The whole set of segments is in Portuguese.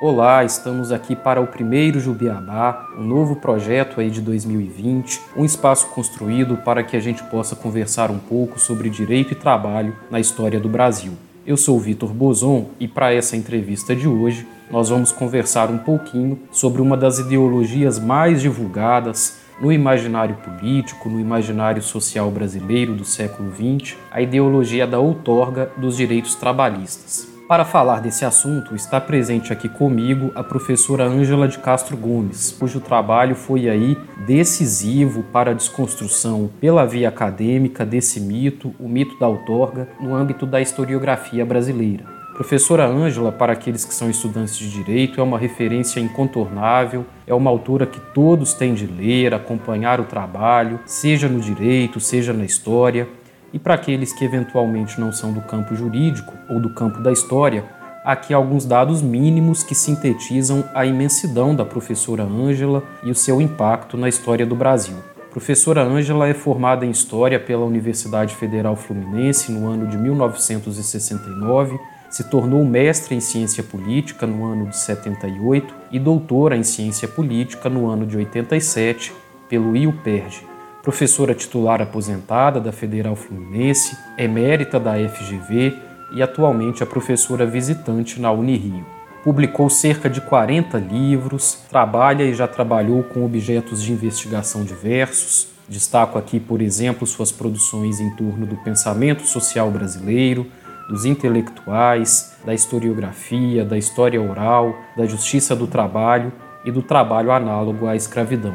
Olá, estamos aqui para o primeiro Jubiabá, um novo projeto aí de 2020, um espaço construído para que a gente possa conversar um pouco sobre direito e trabalho na história do Brasil. Eu sou Vitor Bozon e para essa entrevista de hoje nós vamos conversar um pouquinho sobre uma das ideologias mais divulgadas no imaginário político, no imaginário social brasileiro do século XX, a ideologia da outorga dos direitos trabalhistas. Para falar desse assunto, está presente aqui comigo a professora Ângela de Castro Gomes, cujo trabalho foi aí decisivo para a desconstrução pela via acadêmica desse mito, o mito da outorga, no âmbito da historiografia brasileira. Professora Ângela, para aqueles que são estudantes de direito, é uma referência incontornável, é uma autora que todos têm de ler, acompanhar o trabalho, seja no direito, seja na história. E para aqueles que eventualmente não são do campo jurídico ou do campo da história, aqui alguns dados mínimos que sintetizam a imensidão da professora Ângela e o seu impacto na história do Brasil. Professora Ângela é formada em História pela Universidade Federal Fluminense no ano de 1969, se tornou mestre em Ciência Política no ano de 78 e doutora em Ciência Política no ano de 87 pelo IUPERJ professora titular aposentada da Federal Fluminense, emérita da FGV e atualmente é professora visitante na Unirio. Publicou cerca de 40 livros, trabalha e já trabalhou com objetos de investigação diversos. Destaco aqui, por exemplo, suas produções em torno do pensamento social brasileiro, dos intelectuais, da historiografia, da história oral, da justiça do trabalho e do trabalho análogo à escravidão.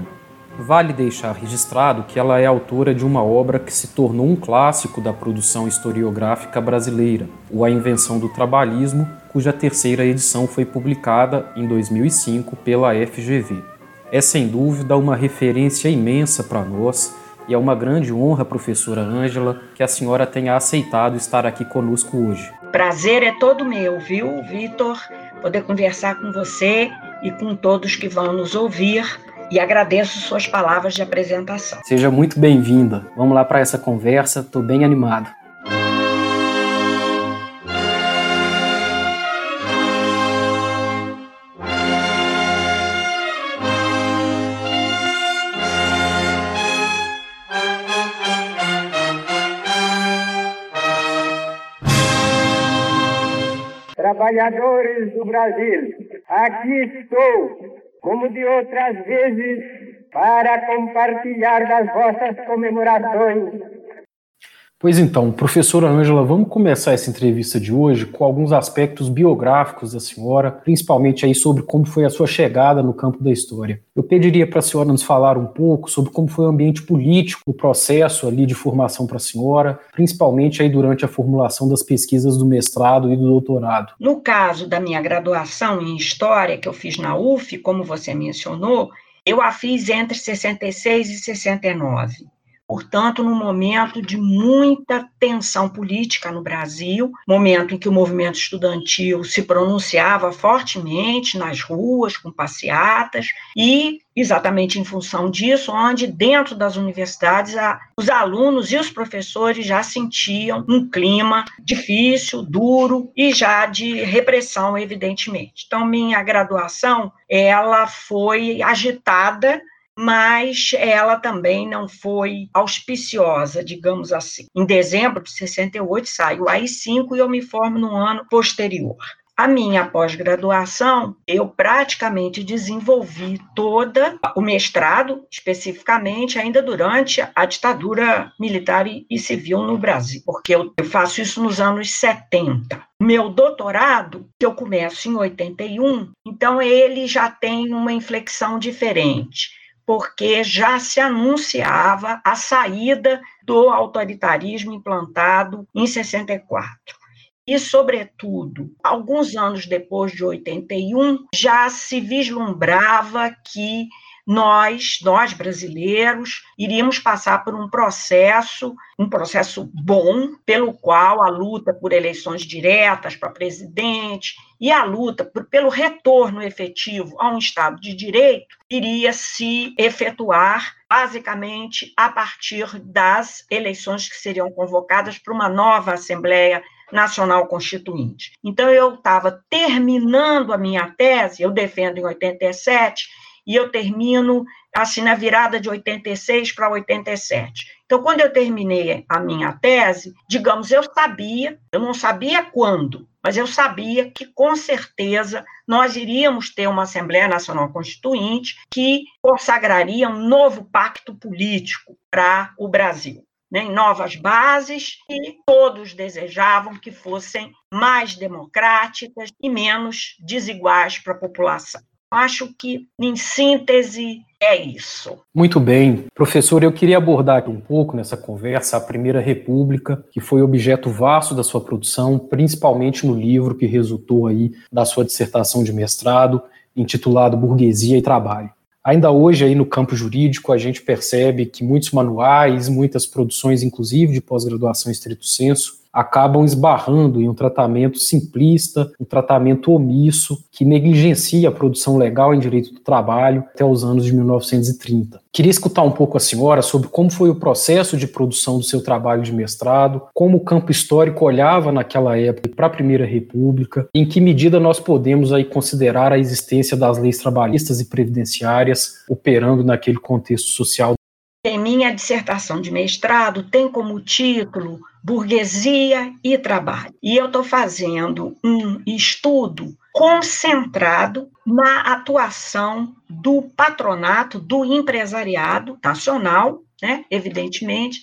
Vale deixar registrado que ela é autora de uma obra que se tornou um clássico da produção historiográfica brasileira, O A Invenção do Trabalhismo, cuja terceira edição foi publicada em 2005 pela FGV. É sem dúvida uma referência imensa para nós e é uma grande honra, professora Ângela, que a senhora tenha aceitado estar aqui conosco hoje. Prazer é todo meu, viu, Vitor, poder conversar com você e com todos que vão nos ouvir e agradeço suas palavras de apresentação. Seja muito bem-vinda. Vamos lá para essa conversa, estou bem animado. Trabalhadores do Brasil, aqui estou como de outras vezes, para compartilhar das vossas comemorações Pois então, professora Ângela, vamos começar essa entrevista de hoje com alguns aspectos biográficos da senhora, principalmente aí sobre como foi a sua chegada no campo da história. Eu pediria para a senhora nos falar um pouco sobre como foi o ambiente político, o processo ali de formação para a senhora, principalmente aí durante a formulação das pesquisas do mestrado e do doutorado. No caso da minha graduação em História, que eu fiz na UF, como você mencionou, eu a fiz entre 66 e 69 portanto, num momento de muita tensão política no Brasil, momento em que o movimento estudantil se pronunciava fortemente nas ruas, com passeatas, e exatamente em função disso, onde dentro das universidades a, os alunos e os professores já sentiam um clima difícil, duro e já de repressão, evidentemente. Então, minha graduação, ela foi agitada mas ela também não foi auspiciosa, digamos assim. Em dezembro de 68 sai o AI-5 e eu me formo no ano posterior. A minha pós-graduação, eu praticamente desenvolvi toda o mestrado, especificamente ainda durante a ditadura militar e civil no Brasil, porque eu faço isso nos anos 70. Meu doutorado, que eu começo em 81, então ele já tem uma inflexão diferente porque já se anunciava a saída do autoritarismo implantado em 64. E, sobretudo, alguns anos depois de 81, já se vislumbrava que nós, nós brasileiros, iríamos passar por um processo, um processo bom, pelo qual a luta por eleições diretas para presidente e a luta por, pelo retorno efetivo a um Estado de Direito iria se efetuar basicamente a partir das eleições que seriam convocadas para uma nova Assembleia Nacional Constituinte. Então, eu estava terminando a minha tese, eu defendo em 87, e eu termino assim na virada de 86 para 87. Então, quando eu terminei a minha tese, digamos, eu sabia, eu não sabia quando, mas eu sabia que com certeza nós iríamos ter uma Assembleia Nacional Constituinte que consagraria um novo pacto político para o Brasil. Né, em novas bases, e todos desejavam que fossem mais democráticas e menos desiguais para a população. Acho que, em síntese, é isso. Muito bem. Professor, eu queria abordar aqui um pouco nessa conversa a Primeira República, que foi objeto vasto da sua produção, principalmente no livro que resultou aí da sua dissertação de mestrado, intitulado Burguesia e Trabalho. Ainda hoje, aí no campo jurídico, a gente percebe que muitos manuais, muitas produções, inclusive de pós-graduação estrito senso, acabam esbarrando em um tratamento simplista, um tratamento omisso, que negligencia a produção legal em direito do trabalho até os anos de 1930. Queria escutar um pouco a senhora sobre como foi o processo de produção do seu trabalho de mestrado, como o campo histórico olhava naquela época para a Primeira República, em que medida nós podemos aí considerar a existência das leis trabalhistas e previdenciárias operando naquele contexto social. Em minha dissertação de mestrado tem como título burguesia e trabalho. E eu estou fazendo um estudo concentrado na atuação do patronato, do empresariado nacional, né, evidentemente,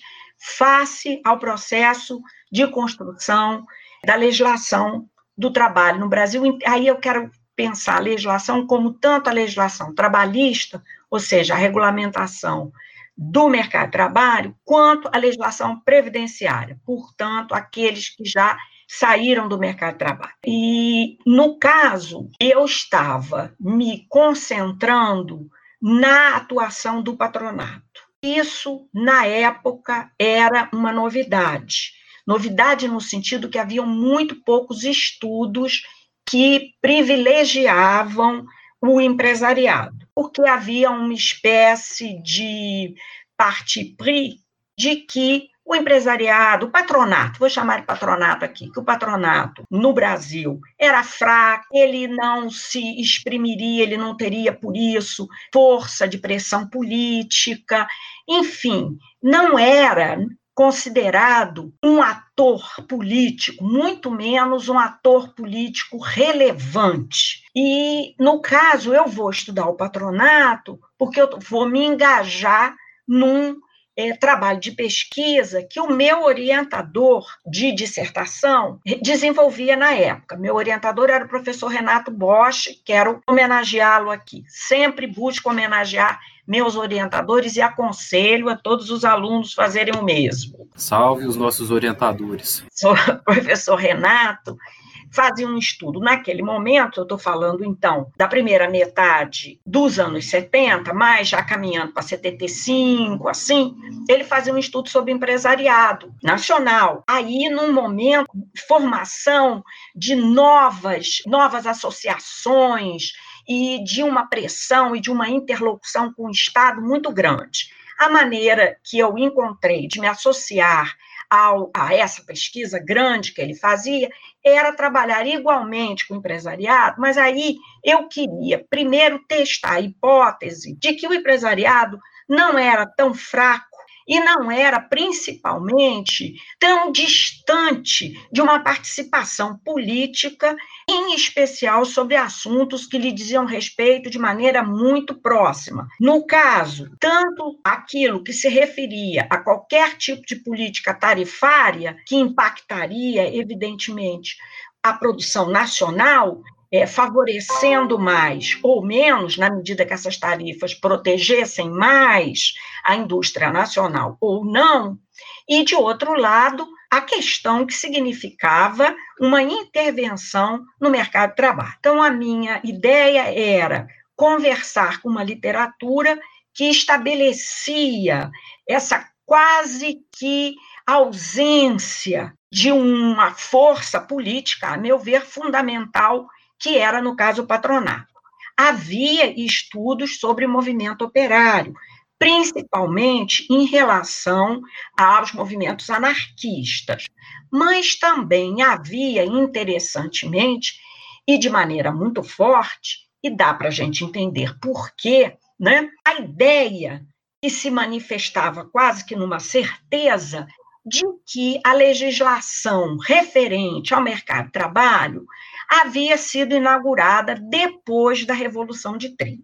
face ao processo de construção da legislação do trabalho no Brasil. Aí eu quero pensar a legislação como tanto a legislação trabalhista, ou seja, a regulamentação do mercado de trabalho quanto à legislação previdenciária, portanto, aqueles que já saíram do mercado de trabalho. E, no caso, eu estava me concentrando na atuação do patronato. Isso, na época, era uma novidade. Novidade no sentido que haviam muito poucos estudos que privilegiavam o empresariado, porque havia uma espécie de parti pris de que o empresariado, o patronato, vou chamar de patronato aqui, que o patronato no Brasil era fraco, ele não se exprimiria, ele não teria por isso força de pressão política, enfim, não era considerado um ator político, muito menos um ator político relevante. E, no caso, eu vou estudar o patronato porque eu vou me engajar num é, trabalho de pesquisa que o meu orientador de dissertação desenvolvia na época. Meu orientador era o professor Renato Bosch, quero homenageá-lo aqui. Sempre busco homenagear meus orientadores e aconselho a todos os alunos fazerem o mesmo. Salve os nossos orientadores. Sou o professor Renato fazia um estudo. Naquele momento, eu estou falando então da primeira metade dos anos 70, mas já caminhando para 75, assim, ele fazia um estudo sobre empresariado nacional. Aí, num momento formação de novas, novas associações, e de uma pressão e de uma interlocução com o Estado muito grande. A maneira que eu encontrei de me associar ao, a essa pesquisa grande que ele fazia era trabalhar igualmente com o empresariado, mas aí eu queria primeiro testar a hipótese de que o empresariado não era tão fraco e não era principalmente tão distante de uma participação política, em especial sobre assuntos que lhe diziam respeito de maneira muito próxima. No caso, tanto aquilo que se referia a qualquer tipo de política tarifária que impactaria, evidentemente, a produção nacional, é, favorecendo mais ou menos, na medida que essas tarifas protegessem mais a indústria nacional ou não, e, de outro lado, a questão que significava uma intervenção no mercado de trabalho. Então, a minha ideia era conversar com uma literatura que estabelecia essa quase que ausência de uma força política, a meu ver, fundamental, que era, no caso, o patronato. Havia estudos sobre movimento operário, principalmente em relação aos movimentos anarquistas, mas também havia, interessantemente, e de maneira muito forte, e dá para a gente entender por quê, né? a ideia que se manifestava quase que numa certeza de que a legislação referente ao mercado de trabalho havia sido inaugurada depois da Revolução de 30.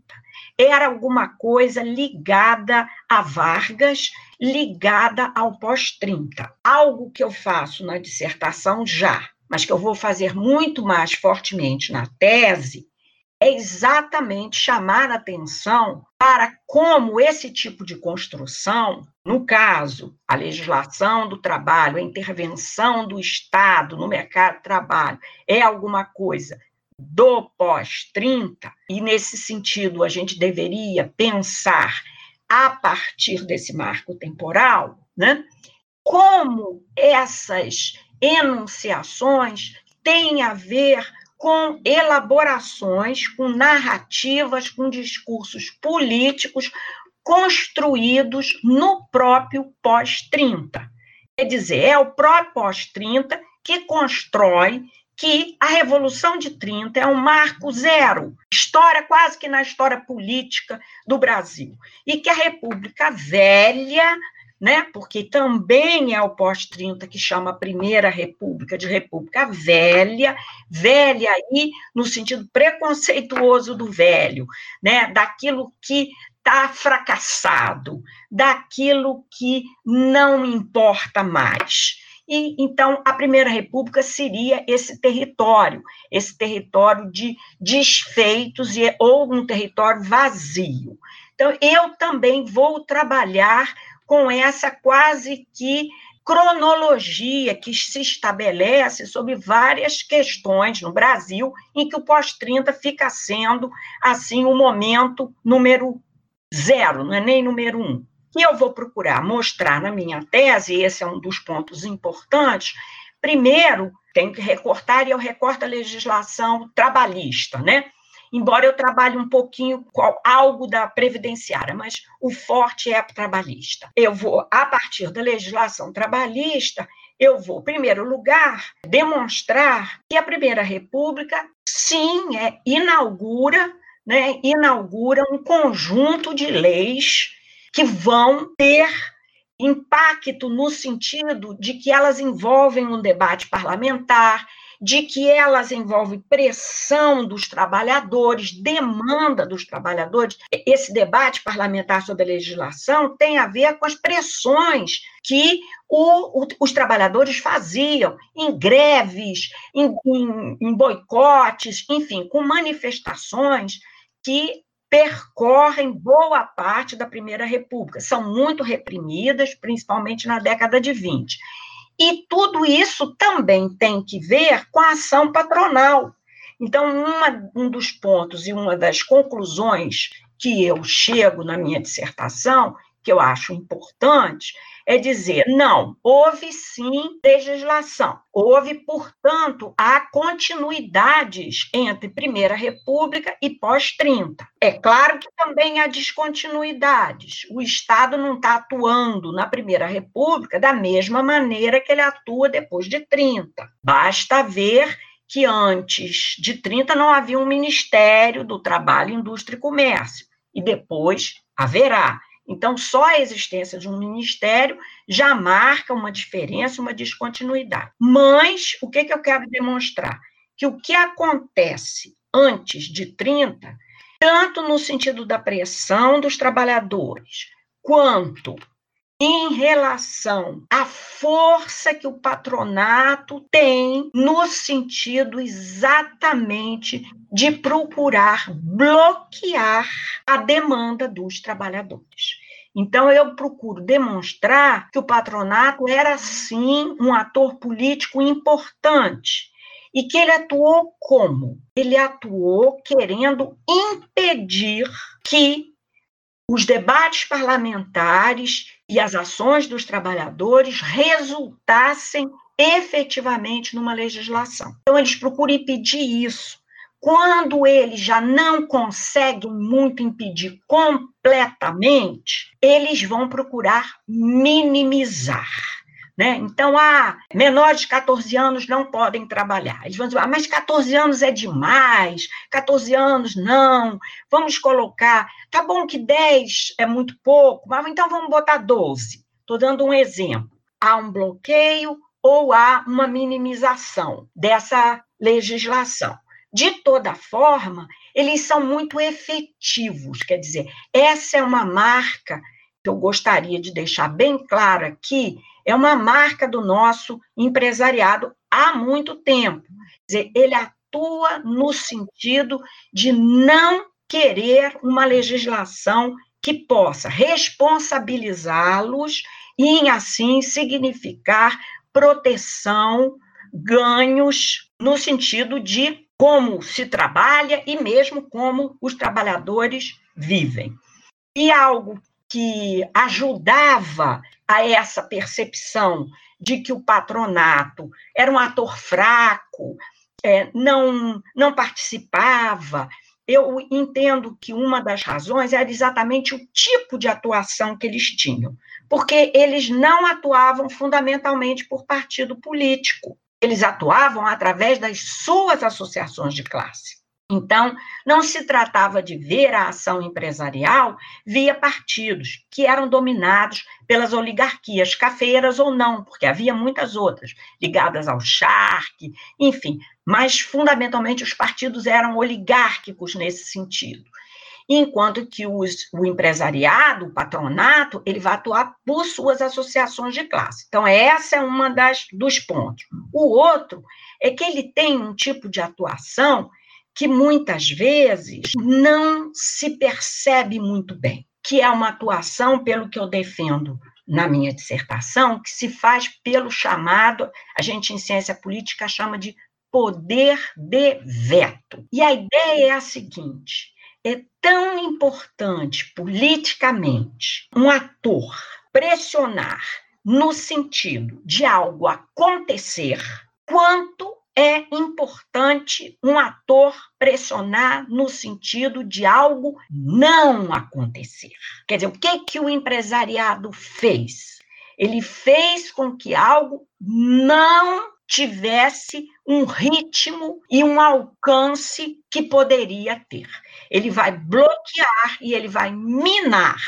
Era alguma coisa ligada a Vargas, ligada ao pós-30. Algo que eu faço na dissertação já, mas que eu vou fazer muito mais fortemente na tese, é exatamente chamar a atenção para como esse tipo de construção, no caso, a legislação do trabalho, a intervenção do Estado no mercado de trabalho, é alguma coisa do pós-30, e nesse sentido a gente deveria pensar a partir desse marco temporal, né? Como essas enunciações têm a ver com elaborações, com narrativas, com discursos políticos construídos no próprio pós-30. Quer dizer, é o próprio pós-30 que constrói que a Revolução de 30 é um marco zero, história quase que na história política do Brasil, e que a República Velha né? Porque também é o pós-30 que chama a Primeira República de República Velha, velha aí no sentido preconceituoso do velho, né? Daquilo que está fracassado, daquilo que não importa mais. E então a Primeira República seria esse território, esse território de desfeitos e ou um território vazio. Então eu também vou trabalhar com essa quase que cronologia que se estabelece sobre várias questões no Brasil, em que o pós-30 fica sendo, assim, o momento número zero, não é nem número um. E eu vou procurar mostrar na minha tese, e esse é um dos pontos importantes, primeiro, tenho que recortar, e eu recorto a legislação trabalhista, né? Embora eu trabalhe um pouquinho com algo da previdenciária, mas o forte é trabalhista. Eu vou, a partir da legislação trabalhista, eu vou, em primeiro lugar, demonstrar que a Primeira República, sim, é, inaugura, né, inaugura um conjunto de leis que vão ter impacto no sentido de que elas envolvem um debate parlamentar, de que elas envolvem pressão dos trabalhadores, demanda dos trabalhadores. Esse debate parlamentar sobre a legislação tem a ver com as pressões que o, o, os trabalhadores faziam em greves, em, em, em boicotes, enfim, com manifestações que percorrem boa parte da Primeira República. São muito reprimidas, principalmente na década de 20. E tudo isso também tem que ver com a ação patronal. Então, uma, um dos pontos e uma das conclusões que eu chego na minha dissertação, que eu acho importante, é dizer, não, houve sim legislação, houve, portanto, há continuidades entre Primeira República e pós-30. É claro que também há descontinuidades. O Estado não está atuando na Primeira República da mesma maneira que ele atua depois de 30. Basta ver que antes de 30 não havia um Ministério do Trabalho, Indústria e Comércio, e depois haverá. Então, só a existência de um ministério já marca uma diferença, uma descontinuidade. Mas, o que, que eu quero demonstrar? Que o que acontece antes de 30, tanto no sentido da pressão dos trabalhadores, quanto em relação à força que o patronato tem no sentido exatamente de procurar bloquear a demanda dos trabalhadores. Então, eu procuro demonstrar que o patronato era, sim, um ator político importante e que ele atuou como? Ele atuou querendo impedir que os debates parlamentares e as ações dos trabalhadores resultassem efetivamente numa legislação. Então, eles procuram impedir isso. Quando eles já não conseguem muito impedir completamente, eles vão procurar minimizar. Né? Então, ah, menores de 14 anos não podem trabalhar. Eles vão dizer, ah, mas 14 anos é demais, 14 anos não, vamos colocar, tá bom que 10 é muito pouco, mas então vamos botar 12. Estou dando um exemplo. Há um bloqueio ou há uma minimização dessa legislação. De toda forma, eles são muito efetivos, quer dizer, essa é uma marca que eu gostaria de deixar bem claro aqui, é uma marca do nosso empresariado há muito tempo. Quer dizer, ele atua no sentido de não querer uma legislação que possa responsabilizá-los e, em assim, significar proteção, ganhos no sentido de como se trabalha e mesmo como os trabalhadores vivem. E algo que ajudava a essa percepção de que o patronato era um ator fraco, é, não, não participava. Eu entendo que uma das razões era exatamente o tipo de atuação que eles tinham porque eles não atuavam fundamentalmente por partido político, eles atuavam através das suas associações de classe. Então, não se tratava de ver a ação empresarial via partidos, que eram dominados pelas oligarquias, cafeiras ou não, porque havia muitas outras, ligadas ao charque, enfim, mas fundamentalmente os partidos eram oligárquicos nesse sentido enquanto que os, o empresariado, o patronato, ele vai atuar por suas associações de classe. Então, essa é uma das dos pontos. O outro é que ele tem um tipo de atuação que muitas vezes não se percebe muito bem, que é uma atuação, pelo que eu defendo na minha dissertação, que se faz pelo chamado, a gente em ciência política chama de poder de veto. E a ideia é a seguinte: é tão importante politicamente um ator pressionar no sentido de algo acontecer, quanto é importante um ator pressionar no sentido de algo não acontecer. Quer dizer, o que que o empresariado fez? Ele fez com que algo não tivesse um ritmo e um alcance que poderia ter. Ele vai bloquear e ele vai minar,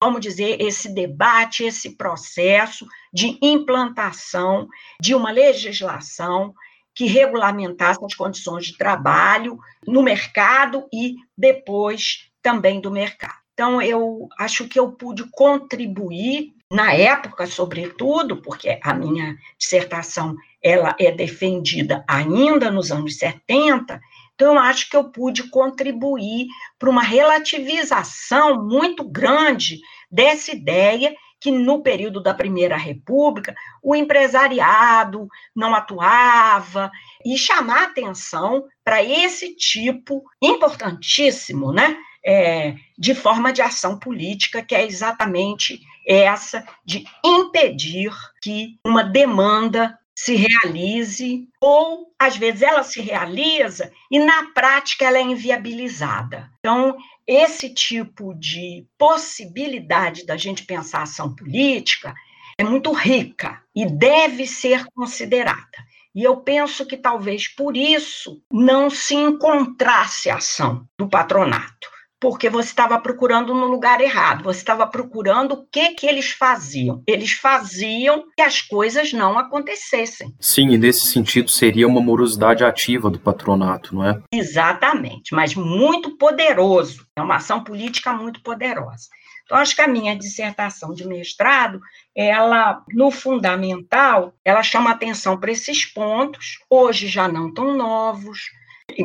vamos dizer, esse debate, esse processo de implantação de uma legislação que regulamentasse as condições de trabalho no mercado e depois também do mercado. Então, eu acho que eu pude contribuir na época, sobretudo, porque a minha dissertação ela é defendida ainda nos anos 70, então eu acho que eu pude contribuir para uma relativização muito grande dessa ideia que no período da Primeira República o empresariado não atuava e chamar atenção para esse tipo importantíssimo, né, é, de forma de ação política, que é exatamente essa de impedir que uma demanda se realize, ou às vezes ela se realiza e na prática ela é inviabilizada. Então, esse tipo de possibilidade da gente pensar ação política é muito rica e deve ser considerada. E eu penso que talvez por isso não se encontrasse ação do patronato porque você estava procurando no lugar errado, você estava procurando o que que eles faziam. Eles faziam que as coisas não acontecessem. Sim, e nesse sentido seria uma morosidade ativa do patronato, não é? Exatamente, mas muito poderoso. É uma ação política muito poderosa. Então, acho que a minha dissertação de mestrado, ela, no fundamental, ela chama atenção para esses pontos, hoje já não tão novos,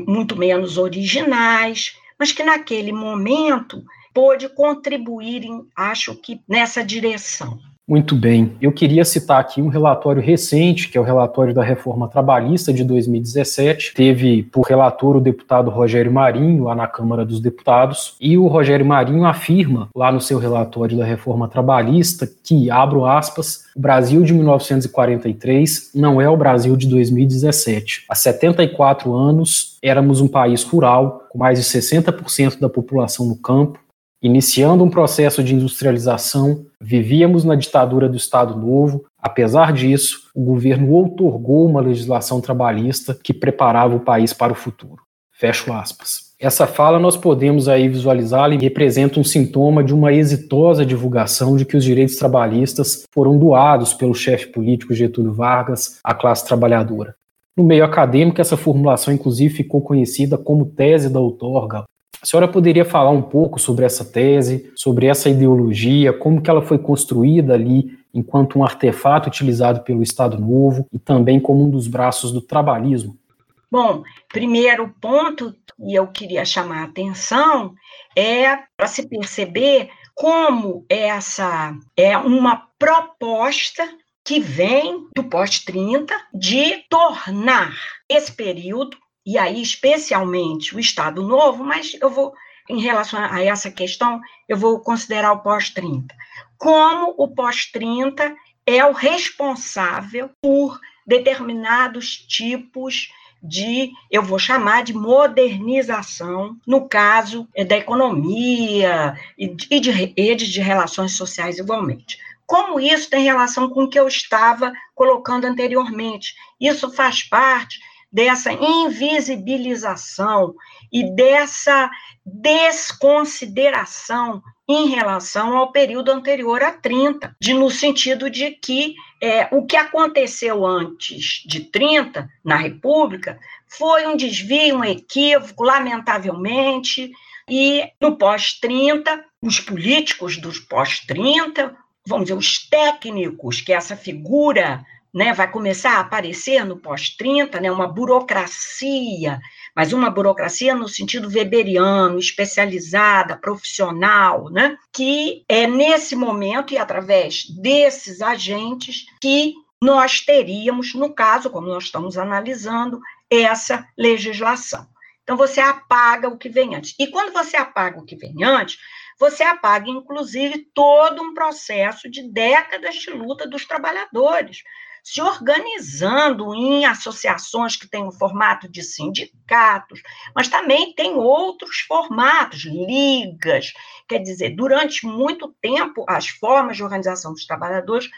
muito menos originais, mas que naquele momento pôde contribuir, em, acho que, nessa direção. Muito bem. Eu queria citar aqui um relatório recente, que é o relatório da reforma trabalhista de 2017. Teve por relator o deputado Rogério Marinho, lá na Câmara dos Deputados. E o Rogério Marinho afirma, lá no seu relatório da reforma trabalhista, que, abro aspas, o Brasil de 1943 não é o Brasil de 2017. Há 74 anos, éramos um país rural, com mais de 60% da população no campo, Iniciando um processo de industrialização, vivíamos na ditadura do Estado Novo. Apesar disso, o governo outorgou uma legislação trabalhista que preparava o país para o futuro. Fecho aspas. Essa fala nós podemos aí visualizá-la e representa um sintoma de uma exitosa divulgação de que os direitos trabalhistas foram doados pelo chefe político Getúlio Vargas à classe trabalhadora. No meio acadêmico, essa formulação inclusive ficou conhecida como tese da outorga, a senhora poderia falar um pouco sobre essa tese, sobre essa ideologia, como que ela foi construída ali enquanto um artefato utilizado pelo Estado Novo e também como um dos braços do trabalhismo? Bom, primeiro ponto, e eu queria chamar a atenção, é para se perceber como essa é uma proposta que vem do pós-30 de tornar esse período e aí especialmente o Estado Novo, mas eu vou, em relação a essa questão, eu vou considerar o pós-30. Como o pós-30 é o responsável por determinados tipos de, eu vou chamar de modernização, no caso é da economia e de redes de relações sociais igualmente. Como isso tem relação com o que eu estava colocando anteriormente? Isso faz parte dessa invisibilização e dessa desconsideração em relação ao período anterior a 30, de, no sentido de que é, o que aconteceu antes de 30, na República, foi um desvio, um equívoco, lamentavelmente, e no pós-30, os políticos dos pós-30, vamos dizer, os técnicos, que é essa figura né, vai começar a aparecer no pós-30, né, uma burocracia, mas uma burocracia no sentido weberiano, especializada, profissional, né, que é nesse momento e através desses agentes que nós teríamos, no caso, como nós estamos analisando, essa legislação. Então, você apaga o que vem antes. E quando você apaga o que vem antes, você apaga, inclusive, todo um processo de décadas de luta dos trabalhadores se organizando em associações que têm o formato de sindicatos, mas também tem outros formatos, ligas. Quer dizer, durante muito tempo, as formas de organização dos trabalhadores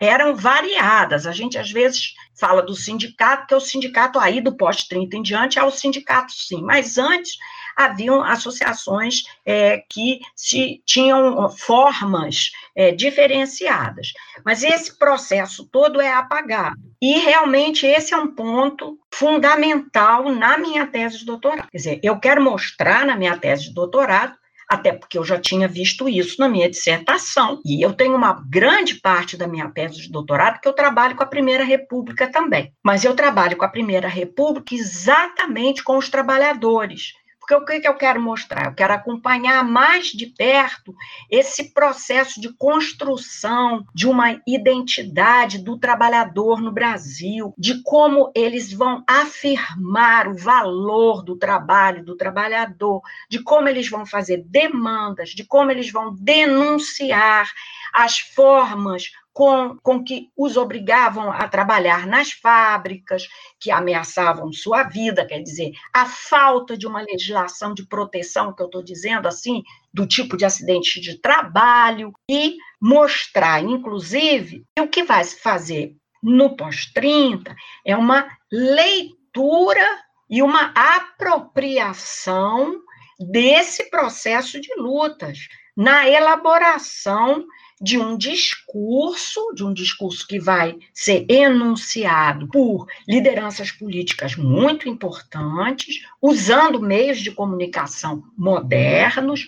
eram variadas. A gente, às vezes, fala do sindicato, que é o sindicato aí do pós-30 em diante, é o sindicato, sim, mas antes haviam associações é, que se, tinham formas é, diferenciadas. Mas esse processo todo é apagado. E realmente esse é um ponto fundamental na minha tese de doutorado. Quer dizer, eu quero mostrar na minha tese de doutorado até porque eu já tinha visto isso na minha dissertação. E eu tenho uma grande parte da minha tese de doutorado que eu trabalho com a Primeira República também. Mas eu trabalho com a Primeira República exatamente com os trabalhadores. Porque o que, que eu quero mostrar? Eu quero acompanhar mais de perto esse processo de construção de uma identidade do trabalhador no Brasil, de como eles vão afirmar o valor do trabalho do trabalhador, de como eles vão fazer demandas, de como eles vão denunciar as formas com, com que os obrigavam a trabalhar nas fábricas, que ameaçavam sua vida, quer dizer, a falta de uma legislação de proteção, que eu estou dizendo assim, do tipo de acidente de trabalho, e mostrar, inclusive, que o que vai se fazer no pós-30 é uma leitura e uma apropriação desse processo de lutas, na elaboração de um discurso, de um discurso que vai ser enunciado por lideranças políticas muito importantes, usando meios de comunicação modernos,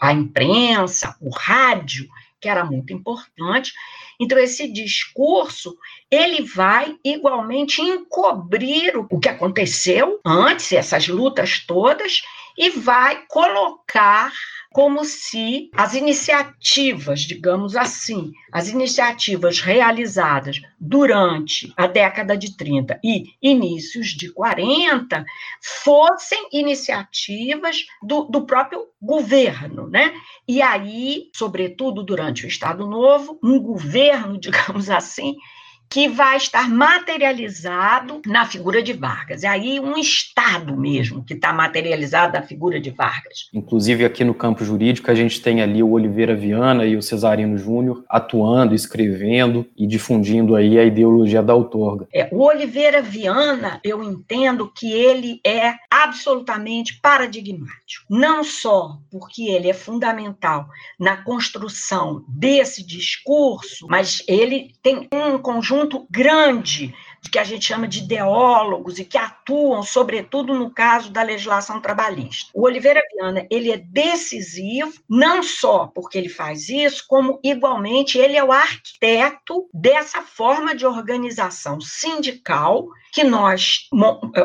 a imprensa, o rádio, que era muito importante. Então esse discurso, ele vai igualmente encobrir o que aconteceu antes, essas lutas todas, e vai colocar como se as iniciativas, digamos assim, as iniciativas realizadas durante a década de 30 e inícios de 40 fossem iniciativas do, do próprio governo, né? E aí, sobretudo durante o Estado Novo, um governo, digamos assim, que vai estar materializado na figura de Vargas. É aí um Estado mesmo que está materializado na figura de Vargas. Inclusive, aqui no campo jurídico, a gente tem ali o Oliveira Viana e o Cesarino Júnior atuando, escrevendo e difundindo aí a ideologia da outorga. É, o Oliveira Viana, eu entendo que ele é absolutamente paradigmático. Não só porque ele é fundamental na construção desse discurso, mas ele tem um conjunto conjunto grande de que a gente chama de ideólogos e que atuam, sobretudo no caso da legislação trabalhista. O Oliveira Viana, ele é decisivo, não só porque ele faz isso, como igualmente ele é o arquiteto dessa forma de organização sindical que nós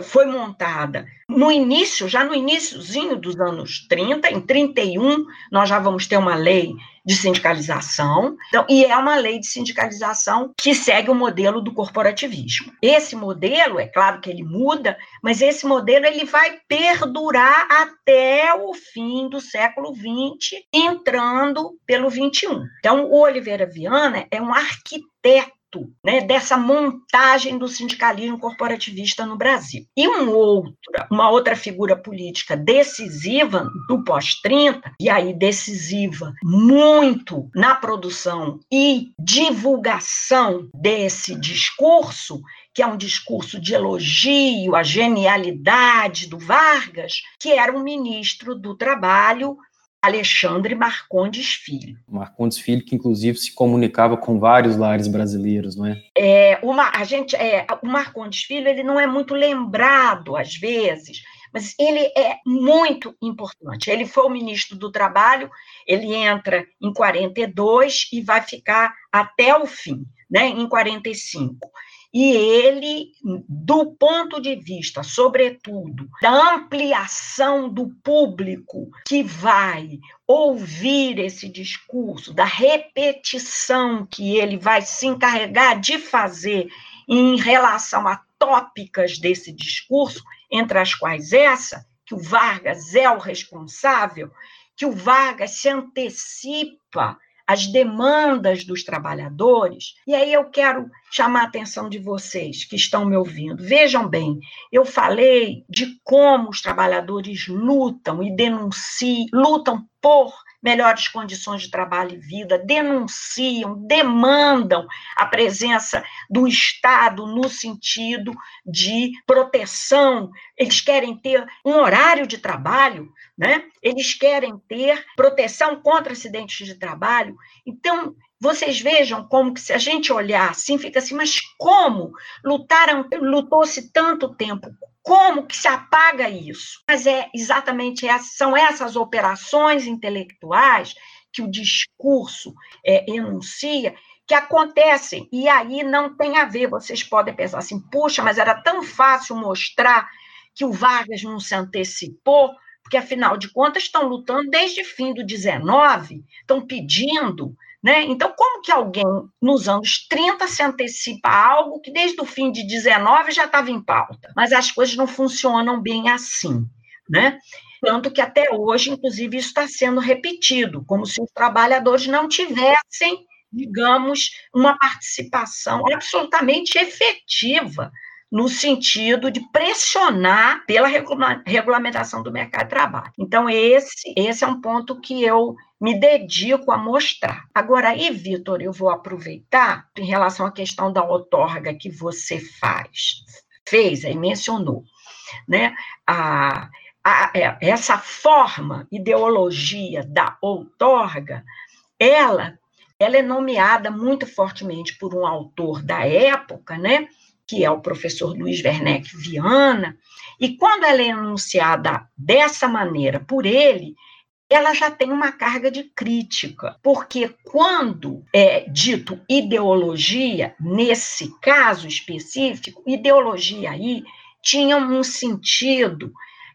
foi montada no início, já no iníciozinho dos anos 30, em 31, nós já vamos ter uma lei de sindicalização, então, e é uma lei de sindicalização que segue o modelo do corporativismo. Esse modelo, é claro que ele muda, mas esse modelo ele vai perdurar até o fim do século XX, entrando pelo XXI. Então, o Oliveira Viana é um arquiteto né, dessa montagem do sindicalismo corporativista no Brasil. E um outra, uma outra figura política decisiva do pós-30, e aí decisiva muito na produção e divulgação desse discurso, que é um discurso de elogio à genialidade do Vargas, que era um ministro do Trabalho Alexandre Marcondes Filho. Marcondes Filho, que inclusive se comunicava com vários lares brasileiros, não é? É, uma, a gente, é, o Marcondes Filho, ele não é muito lembrado às vezes, mas ele é muito importante. Ele foi o ministro do Trabalho, ele entra em 42 e vai ficar até o fim, né, em 45 e ele, do ponto de vista, sobretudo, da ampliação do público que vai ouvir esse discurso, da repetição que ele vai se encarregar de fazer em relação a tópicas desse discurso, entre as quais essa, que o Vargas é o responsável, que o Vargas se antecipa as demandas dos trabalhadores. E aí eu quero chamar a atenção de vocês que estão me ouvindo. Vejam bem, eu falei de como os trabalhadores lutam e denunciam, lutam por melhores condições de trabalho e vida, denunciam, demandam a presença do Estado no sentido de proteção. Eles querem ter um horário de trabalho, né? Eles querem ter proteção contra acidentes de trabalho. Então, vocês vejam como que se a gente olhar assim, fica assim, mas como lutaram, lutou-se tanto tempo? Como que se apaga isso? Mas é exatamente essa, são essas operações intelectuais que o discurso é, enuncia que acontecem, e aí não tem a ver, vocês podem pensar assim, puxa, mas era tão fácil mostrar que o Vargas não se antecipou, porque afinal de contas estão lutando desde o fim do 19, estão pedindo né? Então, como que alguém nos anos 30 se antecipa a algo que desde o fim de 19 já estava em pauta? Mas as coisas não funcionam bem assim. Né? Tanto que até hoje, inclusive, isso está sendo repetido, como se os trabalhadores não tivessem, digamos, uma participação absolutamente efetiva no sentido de pressionar pela regulamentação do mercado de trabalho. Então, esse, esse é um ponto que eu me dedico a mostrar. Agora, aí, Vitor, eu vou aproveitar em relação à questão da outorga que você faz, fez e mencionou, né? A, a, é, essa forma, ideologia da outorga, ela, ela é nomeada muito fortemente por um autor da época, né? Que é o professor Luiz Werneck Viana, e quando ela é enunciada dessa maneira por ele, ela já tem uma carga de crítica, porque quando é dito ideologia, nesse caso específico, ideologia aí tinha um sentido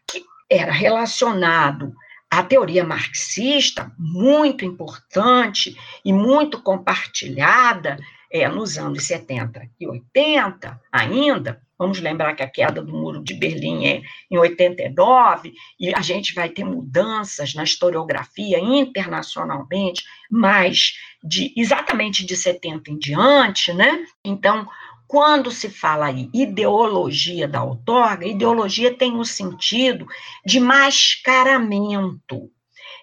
que era relacionado a teoria marxista, muito importante e muito compartilhada é, nos anos 70 e 80 ainda, vamos lembrar que a queda do Muro de Berlim é em 89, e a gente vai ter mudanças na historiografia internacionalmente, mas de exatamente de 70 em diante, né? Então, quando se fala aí ideologia da outorga, ideologia tem o sentido de mascaramento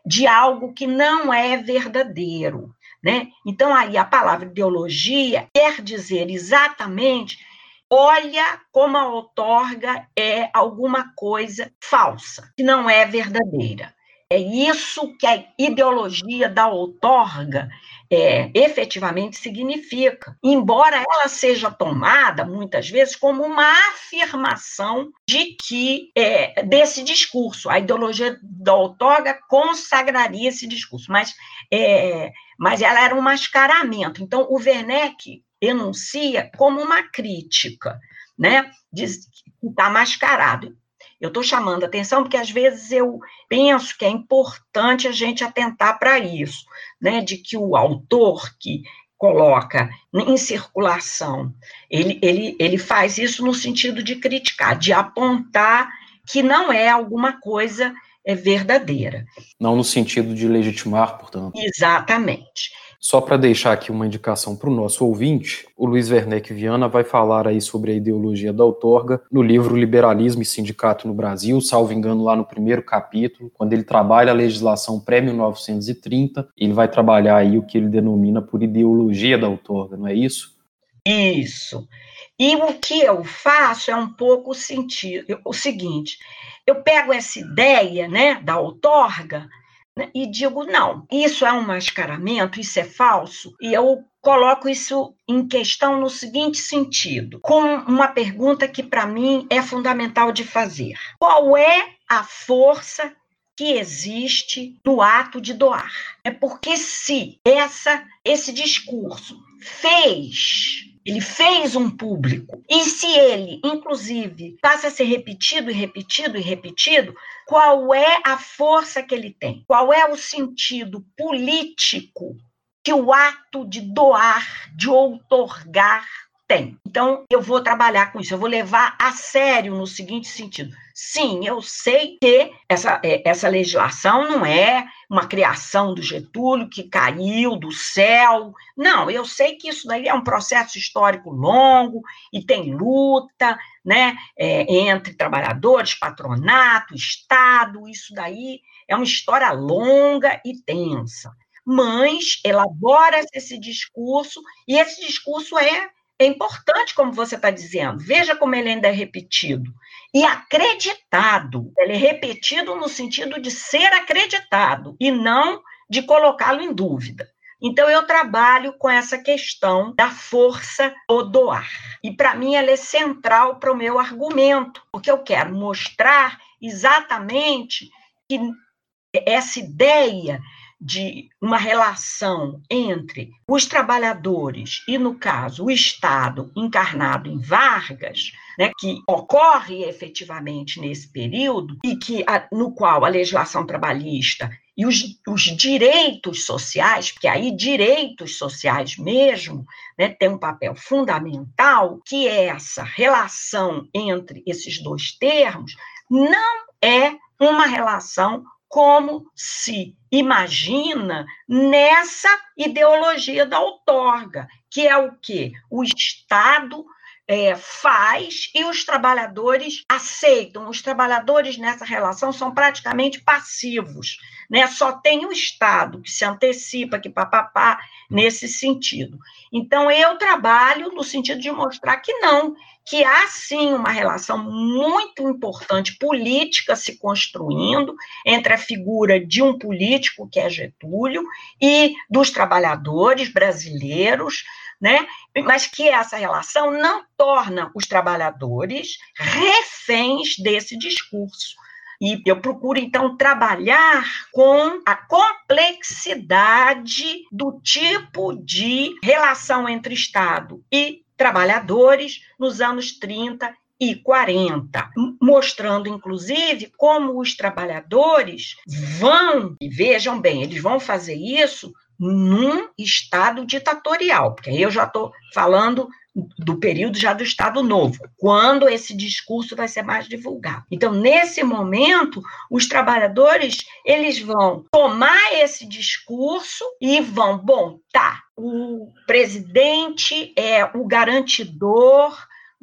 de algo que não é verdadeiro, né? Então aí a palavra ideologia quer dizer exatamente olha como a outorga é alguma coisa falsa, que não é verdadeira. É isso que a ideologia da outorga é, efetivamente significa, embora ela seja tomada muitas vezes como uma afirmação de que é, desse discurso, a ideologia da outorga consagraria esse discurso, mas, é, mas ela era um mascaramento. Então, o Werneck enuncia como uma crítica, né? Diz que está mascarado. Eu estou chamando atenção porque às vezes eu penso que é importante a gente atentar para isso, né? De que o autor que coloca em circulação, ele, ele, ele faz isso no sentido de criticar, de apontar que não é alguma coisa é verdadeira. Não no sentido de legitimar, portanto. Exatamente. Só para deixar aqui uma indicação para o nosso ouvinte, o Luiz Werneck Viana vai falar aí sobre a ideologia da outorga no livro Liberalismo e Sindicato no Brasil, salvo engano lá no primeiro capítulo, quando ele trabalha a legislação pré-1930, ele vai trabalhar aí o que ele denomina por ideologia da outorga, não é isso? Isso. E o que eu faço é um pouco o, sentido, o seguinte, eu pego essa ideia né, da outorga, e digo, não, isso é um mascaramento, isso é falso, e eu coloco isso em questão no seguinte sentido, com uma pergunta que para mim é fundamental de fazer: qual é a força que existe no ato de doar? É porque se essa esse discurso fez ele fez um público. E se ele, inclusive, passa a ser repetido e repetido e repetido, qual é a força que ele tem? Qual é o sentido político que o ato de doar, de outorgar, tem. Então, eu vou trabalhar com isso, eu vou levar a sério no seguinte sentido. Sim, eu sei que essa, é, essa legislação não é uma criação do Getúlio que caiu do céu. Não, eu sei que isso daí é um processo histórico longo e tem luta né, é, entre trabalhadores, patronato, Estado. Isso daí é uma história longa e tensa. Mas elabora esse discurso, e esse discurso é é importante, como você está dizendo. Veja como ele ainda é repetido. E acreditado. Ele é repetido no sentido de ser acreditado e não de colocá-lo em dúvida. Então, eu trabalho com essa questão da força do doar. E, para mim, ela é central para o meu argumento, porque eu quero mostrar exatamente que essa ideia de uma relação entre os trabalhadores e, no caso, o Estado encarnado em Vargas, né, que ocorre efetivamente nesse período e que no qual a legislação trabalhista e os, os direitos sociais, porque aí direitos sociais mesmo, né, tem um papel fundamental, que é essa relação entre esses dois termos, não é uma relação como se imagina nessa ideologia da outorga, que é o que o Estado é, faz e os trabalhadores aceitam. Os trabalhadores nessa relação são praticamente passivos, né? Só tem o Estado que se antecipa, que papapá, nesse sentido. Então, eu trabalho no sentido de mostrar que não, que há sim uma relação muito importante política se construindo entre a figura de um político, que é Getúlio, e dos trabalhadores brasileiros, né? Mas que essa relação não torna os trabalhadores reféns desse discurso. E eu procuro, então, trabalhar com a complexidade do tipo de relação entre Estado e trabalhadores nos anos 30 1940, mostrando, inclusive, como os trabalhadores vão, e vejam bem, eles vão fazer isso num Estado ditatorial, porque aí eu já estou falando do período já do Estado Novo, quando esse discurso vai ser mais divulgado. Então, nesse momento, os trabalhadores eles vão tomar esse discurso e vão, bom, tá, o presidente é o garantidor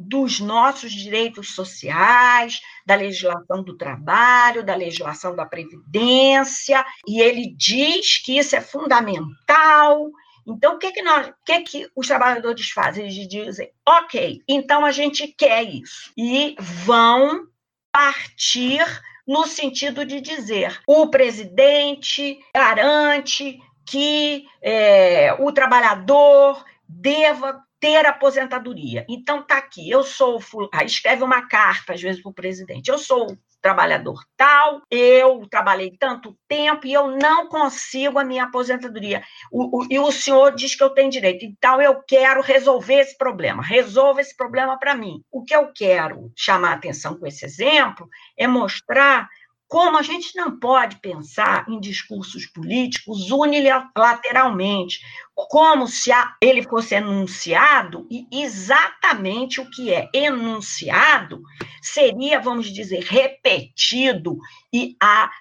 dos nossos direitos sociais, da legislação do trabalho, da legislação da previdência, e ele diz que isso é fundamental. Então, o que que nós, o que que os trabalhadores fazem? Eles dizem: "OK, então a gente quer isso". E vão partir no sentido de dizer: o presidente garante que é, o trabalhador deva ter aposentadoria. Então tá aqui, eu sou, aí escreve uma carta às vezes para o presidente. Eu sou trabalhador tal, eu trabalhei tanto tempo e eu não consigo a minha aposentadoria. O, o, e o senhor diz que eu tenho direito. Então eu quero resolver esse problema. Resolva esse problema para mim. O que eu quero chamar a atenção com esse exemplo é mostrar como a gente não pode pensar em discursos políticos unilateralmente, como se ele fosse enunciado, e exatamente o que é enunciado seria, vamos dizer, repetido e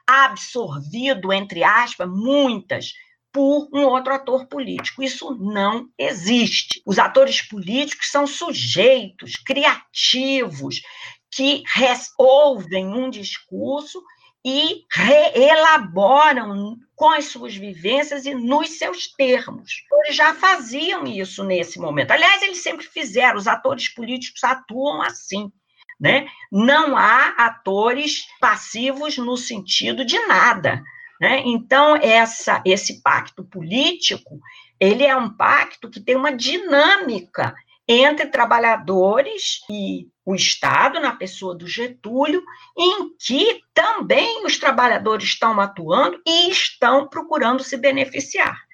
absorvido, entre aspas, muitas, por um outro ator político. Isso não existe. Os atores políticos são sujeitos criativos que ouvem um discurso e reelaboram com as suas vivências e nos seus termos. Eles já faziam isso nesse momento. Aliás, eles sempre fizeram, os atores políticos atuam assim. Né? Não há atores passivos no sentido de nada. Né? Então, essa, esse pacto político, ele é um pacto que tem uma dinâmica entre trabalhadores e o Estado, na pessoa do Getúlio, em que também os trabalhadores estão atuando e estão procurando se beneficiar.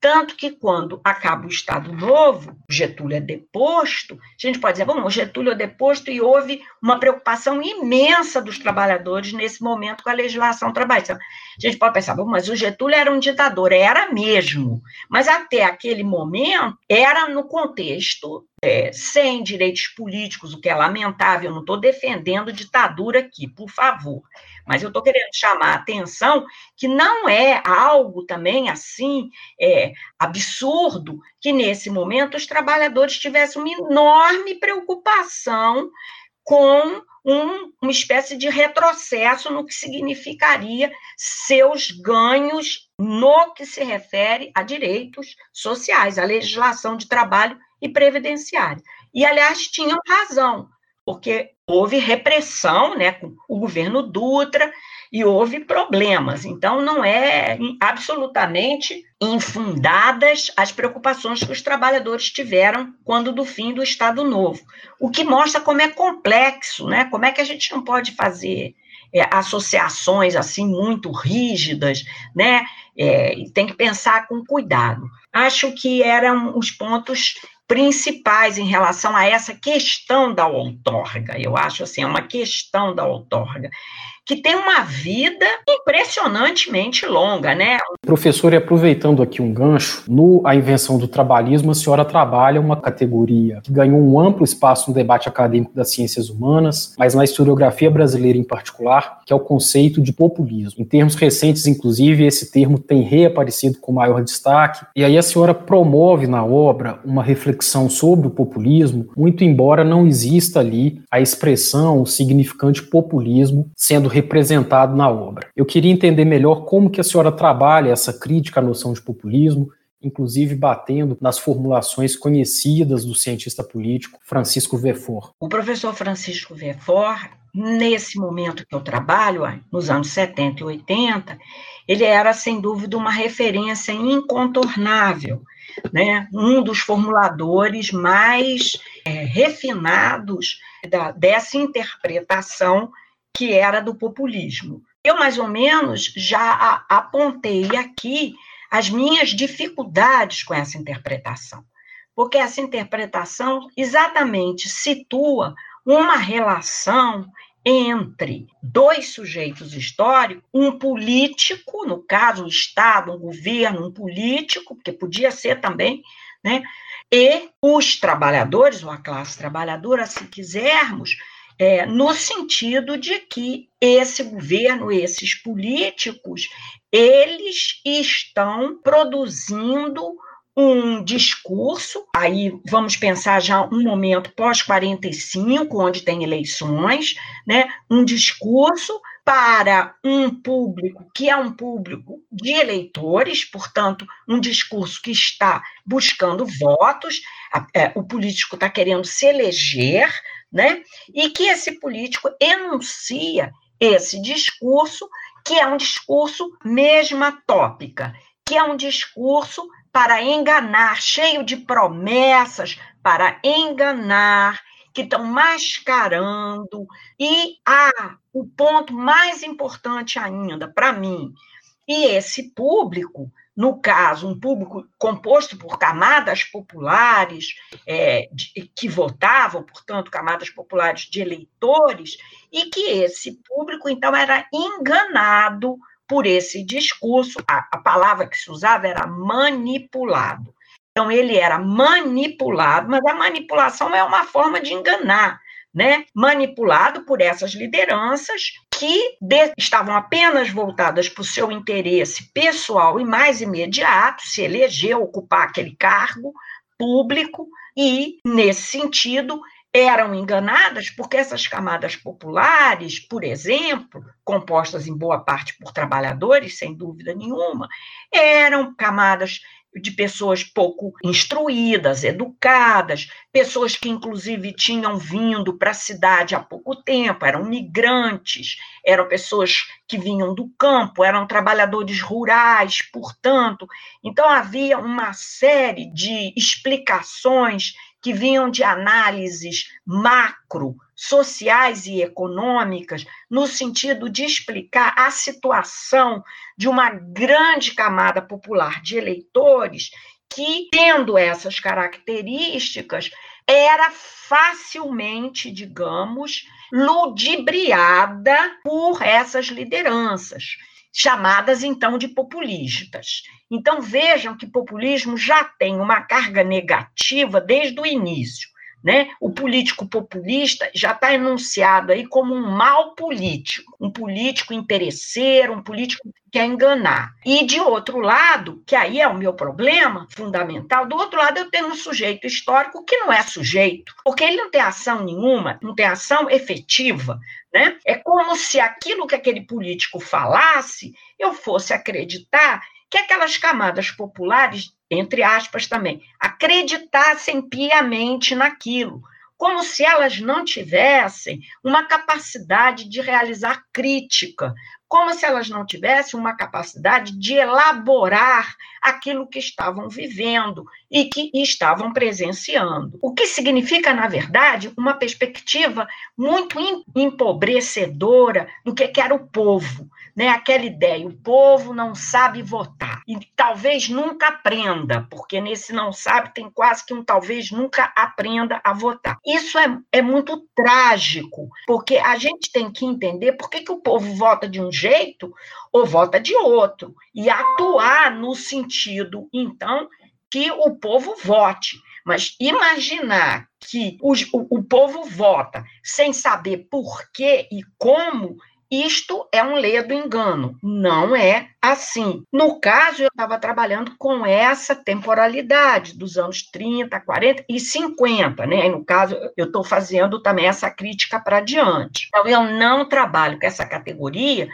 Tanto que, quando acaba o Estado Novo, Getúlio é deposto, a gente pode dizer, bom, Getúlio é deposto e houve uma preocupação imensa dos trabalhadores nesse momento com a legislação trabalhista. A gente pode pensar, bom, mas o Getúlio era um ditador, era mesmo, mas até aquele momento era no contexto é, sem direitos políticos, o que é lamentável, eu não estou defendendo ditadura aqui, por favor. Mas eu estou querendo chamar a atenção que não é algo também assim é, absurdo que, nesse momento, os trabalhadores tivessem uma enorme preocupação com um, uma espécie de retrocesso no que significaria seus ganhos no que se refere a direitos sociais, a legislação de trabalho e previdenciária. E, aliás, tinham razão, porque houve repressão né, com o governo Dutra e houve problemas. Então, não é absolutamente infundadas as preocupações que os trabalhadores tiveram quando do fim do Estado Novo. O que mostra como é complexo, né? como é que a gente não pode fazer é, associações assim muito rígidas, né? É, tem que pensar com cuidado. Acho que eram os pontos principais em relação a essa questão da outorga. Eu acho assim, é uma questão da outorga que tem uma vida impressionantemente longa, né? Professor, e aproveitando aqui um gancho, no A Invenção do Trabalhismo, a senhora trabalha uma categoria que ganhou um amplo espaço no debate acadêmico das ciências humanas, mas na historiografia brasileira em particular, que é o conceito de populismo. Em termos recentes, inclusive, esse termo tem reaparecido com maior destaque, e aí a senhora promove na obra uma reflexão sobre o populismo, muito embora não exista ali a expressão, o significante populismo sendo representado na obra. Eu queria entender melhor como que a senhora trabalha essa crítica à noção de populismo, inclusive batendo nas formulações conhecidas do cientista político Francisco Verfort. O professor Francisco Verfort, nesse momento que eu trabalho, nos anos 70 e 80, ele era, sem dúvida, uma referência incontornável, né? um dos formuladores mais é, refinados da, dessa interpretação que era do populismo. Eu, mais ou menos, já apontei aqui as minhas dificuldades com essa interpretação, porque essa interpretação exatamente situa uma relação entre dois sujeitos históricos, um político, no caso, o Estado, um governo, um político, porque podia ser também, né? E os trabalhadores, ou a classe trabalhadora, se quisermos, é, no sentido de que esse governo, esses políticos, eles estão produzindo um discurso, aí vamos pensar já um momento pós-45, onde tem eleições, né? um discurso para um público que é um público de eleitores, portanto, um discurso que está buscando votos, é, o político está querendo se eleger, né? E que esse político enuncia esse discurso, que é um discurso mesma tópica, que é um discurso para enganar, cheio de promessas para enganar, que estão mascarando. E ah, o ponto mais importante ainda para mim, e esse público no caso, um público composto por camadas populares é, de, que votavam, portanto, camadas populares de eleitores, e que esse público, então, era enganado por esse discurso, a, a palavra que se usava era manipulado. Então, ele era manipulado, mas a manipulação é uma forma de enganar né, manipulado por essas lideranças que de, estavam apenas voltadas para o seu interesse pessoal e mais imediato, se eleger, ocupar aquele cargo público, e, nesse sentido, eram enganadas porque essas camadas populares, por exemplo, compostas em boa parte por trabalhadores, sem dúvida nenhuma, eram camadas de pessoas pouco instruídas, educadas, pessoas que inclusive tinham vindo para a cidade há pouco tempo, eram migrantes, eram pessoas que vinham do campo, eram trabalhadores rurais, portanto, então havia uma série de explicações que vinham de análises macro, sociais e econômicas, no sentido de explicar a situação de uma grande camada popular de eleitores que, tendo essas características, era facilmente, digamos, ludibriada por essas lideranças chamadas então de populistas. Então vejam que populismo já tem uma carga negativa desde o início. Né? O político populista já está enunciado aí como um mal político, um político interesseiro, um político que quer enganar. E de outro lado, que aí é o meu problema fundamental, do outro lado eu tenho um sujeito histórico que não é sujeito, porque ele não tem ação nenhuma, não tem ação efetiva, né? É como se aquilo que aquele político falasse, eu fosse acreditar que aquelas camadas populares, entre aspas também, acreditassem piamente naquilo, como se elas não tivessem uma capacidade de realizar crítica, como se elas não tivessem uma capacidade de elaborar aquilo que estavam vivendo e que estavam presenciando. O que significa, na verdade, uma perspectiva muito empobrecedora do que era o povo né, aquela ideia, o povo não sabe votar e talvez nunca aprenda, porque nesse não sabe tem quase que um talvez nunca aprenda a votar. Isso é, é muito trágico, porque a gente tem que entender por que, que o povo vota de um jeito ou vota de outro e atuar no sentido, então, que o povo vote. Mas imaginar que o, o, o povo vota sem saber por que e como isto é um ledo engano, não é assim. No caso, eu estava trabalhando com essa temporalidade dos anos 30, 40 e 50, né? E no caso, eu estou fazendo também essa crítica para diante. Então, eu não trabalho com essa categoria,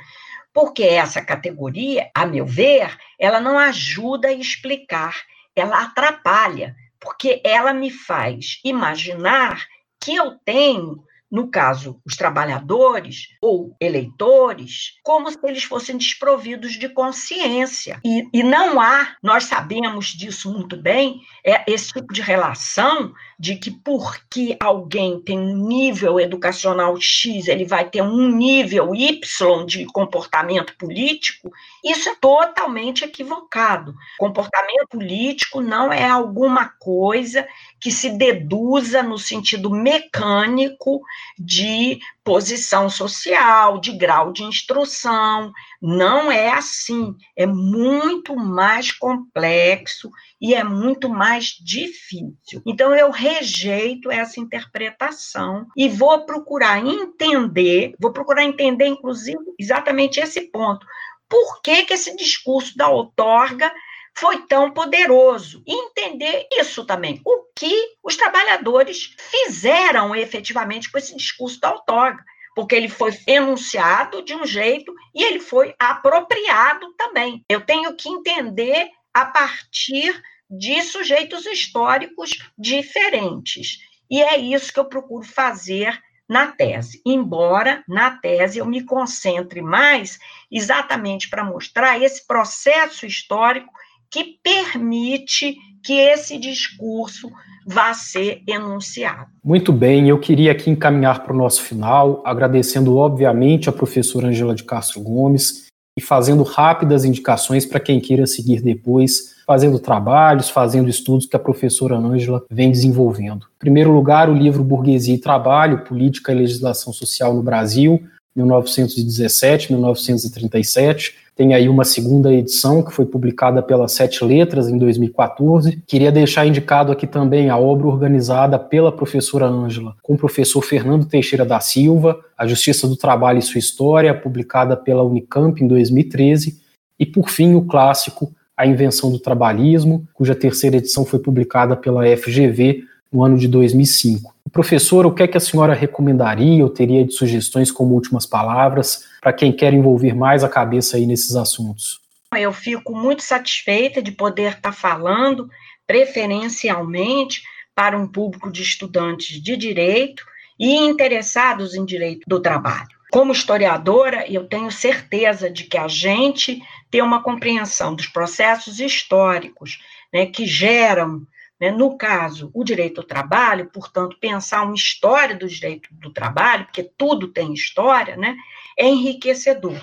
porque essa categoria, a meu ver, ela não ajuda a explicar, ela atrapalha, porque ela me faz imaginar que eu tenho no caso, os trabalhadores ou eleitores, como se eles fossem desprovidos de consciência. E, e não há, nós sabemos disso muito bem, é, esse tipo de relação de que porque alguém tem um nível educacional X, ele vai ter um nível Y de comportamento político, isso é totalmente equivocado. Comportamento político não é alguma coisa que se deduza no sentido mecânico de posição social, de grau de instrução. Não é assim. É muito mais complexo e é muito mais difícil. Então, eu rejeito essa interpretação e vou procurar entender, vou procurar entender, inclusive, exatamente esse ponto. Por que, que esse discurso da outorga foi tão poderoso. E entender isso também, o que os trabalhadores fizeram efetivamente com esse discurso da outorga, porque ele foi enunciado de um jeito e ele foi apropriado também. Eu tenho que entender a partir de sujeitos históricos diferentes. E é isso que eu procuro fazer na tese, embora na tese eu me concentre mais exatamente para mostrar esse processo histórico que permite que esse discurso vá ser enunciado. Muito bem, eu queria aqui encaminhar para o nosso final, agradecendo obviamente a professora Angela de Castro Gomes e fazendo rápidas indicações para quem queira seguir depois, fazendo trabalhos, fazendo estudos que a professora Ângela vem desenvolvendo. Em primeiro lugar, o livro Burguesia e Trabalho, Política e Legislação Social no Brasil, 1917-1937, tem aí uma segunda edição que foi publicada pela Sete Letras em 2014. Queria deixar indicado aqui também a obra organizada pela professora Ângela com o professor Fernando Teixeira da Silva, A Justiça do Trabalho e Sua História, publicada pela Unicamp em 2013. E, por fim, o clássico A Invenção do Trabalhismo, cuja terceira edição foi publicada pela FGV no ano de 2005. Professor, o que é que a senhora recomendaria ou teria de sugestões como últimas palavras para quem quer envolver mais a cabeça aí nesses assuntos? Eu fico muito satisfeita de poder estar falando, preferencialmente, para um público de estudantes de direito e interessados em direito do trabalho. Como historiadora, eu tenho certeza de que a gente tem uma compreensão dos processos históricos né, que geram né? No caso, o direito ao trabalho, portanto, pensar uma história do direito do trabalho, porque tudo tem história, né? Enriquecedor.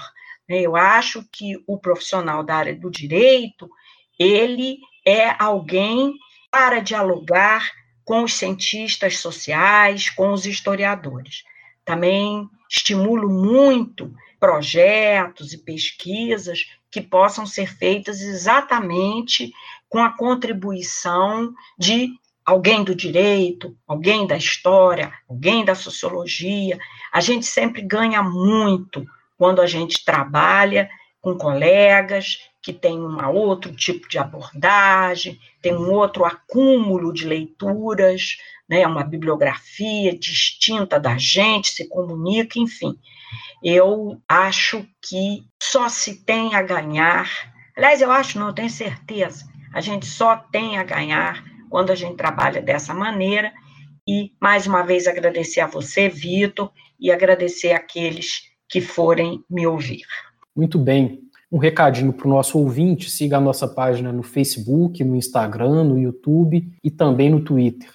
Né? Eu acho que o profissional da área do direito, ele é alguém para dialogar com os cientistas sociais, com os historiadores. Também estimulo muito projetos e pesquisas que possam ser feitas exatamente com a contribuição de alguém do direito, alguém da história, alguém da sociologia. A gente sempre ganha muito quando a gente trabalha com colegas que têm um outro tipo de abordagem, tem um outro acúmulo de leituras, né, uma bibliografia distinta da gente, se comunica, enfim. Eu acho que só se tem a ganhar. Aliás, eu acho, não, eu tenho certeza. A gente só tem a ganhar quando a gente trabalha dessa maneira. E, mais uma vez, agradecer a você, Vitor, e agradecer aqueles que forem me ouvir. Muito bem. Um recadinho para o nosso ouvinte: siga a nossa página no Facebook, no Instagram, no YouTube e também no Twitter.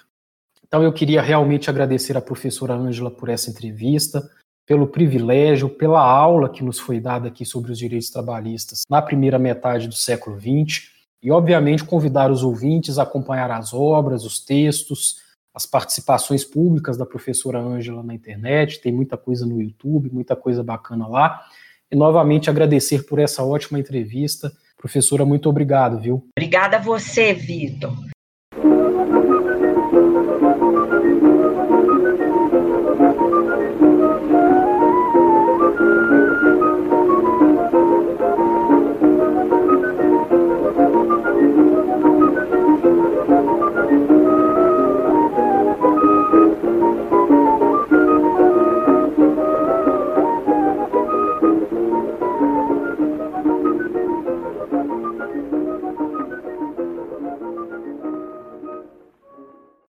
Então, eu queria realmente agradecer à professora Ângela por essa entrevista pelo privilégio, pela aula que nos foi dada aqui sobre os direitos trabalhistas na primeira metade do século XX, e, obviamente, convidar os ouvintes a acompanhar as obras, os textos, as participações públicas da professora Ângela na internet, tem muita coisa no YouTube, muita coisa bacana lá. E, novamente, agradecer por essa ótima entrevista. Professora, muito obrigado, viu? Obrigada a você, Vitor.